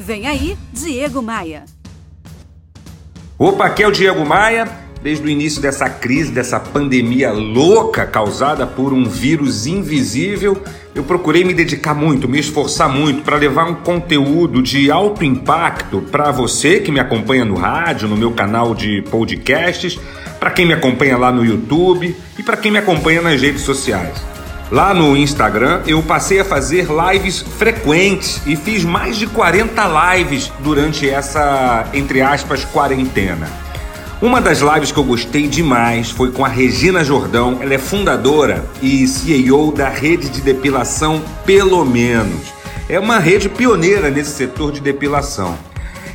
Vem aí, Diego Maia. Opa, aqui é o Diego Maia. Desde o início dessa crise, dessa pandemia louca causada por um vírus invisível, eu procurei me dedicar muito, me esforçar muito para levar um conteúdo de alto impacto para você que me acompanha no rádio, no meu canal de podcasts, para quem me acompanha lá no YouTube e para quem me acompanha nas redes sociais. Lá no Instagram eu passei a fazer lives frequentes e fiz mais de 40 lives durante essa, entre aspas, quarentena. Uma das lives que eu gostei demais foi com a Regina Jordão. Ela é fundadora e CEO da rede de depilação Pelo Menos. É uma rede pioneira nesse setor de depilação.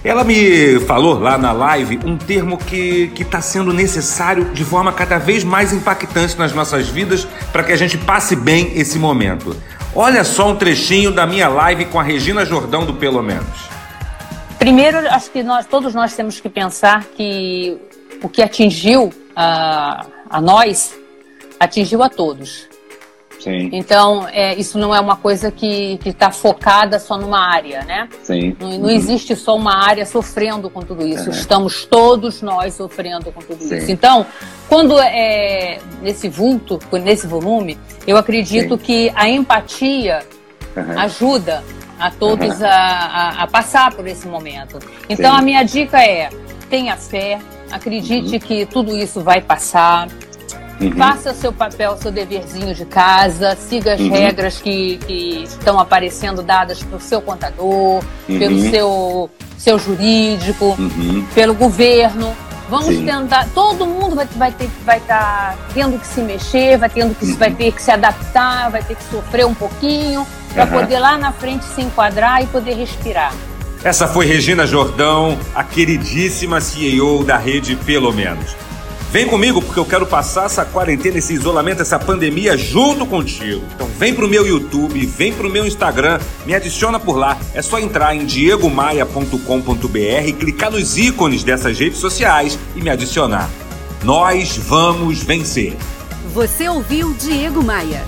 Ela me falou lá na live um termo que está sendo necessário de forma cada vez mais impactante nas nossas vidas para que a gente passe bem esse momento. Olha só um trechinho da minha live com a Regina Jordão do Pelo Menos. Primeiro, acho que nós, todos nós temos que pensar que o que atingiu a, a nós, atingiu a todos. Sim. Então, é, isso não é uma coisa que está focada só numa área, né? Sim. Não, não uhum. existe só uma área sofrendo com tudo isso. Uhum. Estamos todos nós sofrendo com tudo Sim. isso. Então, quando é nesse vulto, nesse volume, eu acredito Sim. que a empatia uhum. ajuda a todos a, a, a, passar por esse momento. Então, a minha dica é: tenha fé, Acredite uhum. que tudo isso vai passar. Uhum. Faça seu papel, seu deverzinho de casa, siga as uhum. regras que, que estão aparecendo dadas pelo seu contador, uhum. pelo seu, seu jurídico, uhum. pelo governo. Vamos Sim. tentar. Todo mundo vai, vai ter vai estar tá tendo que se mexer, vai tendo que vai ter que se adaptar, vai ter que sofrer um pouquinho para poder lá na frente se enquadrar e poder respirar. Essa foi Regina Jordão, a queridíssima CEO da rede Pelo Menos. Vem comigo porque eu quero passar essa quarentena, esse isolamento, essa pandemia junto contigo. Então vem pro meu YouTube, vem pro meu Instagram, me adiciona por lá. É só entrar em diegomaia.com.br, clicar nos ícones dessas redes sociais e me adicionar. Nós vamos vencer. Você ouviu Diego Maia.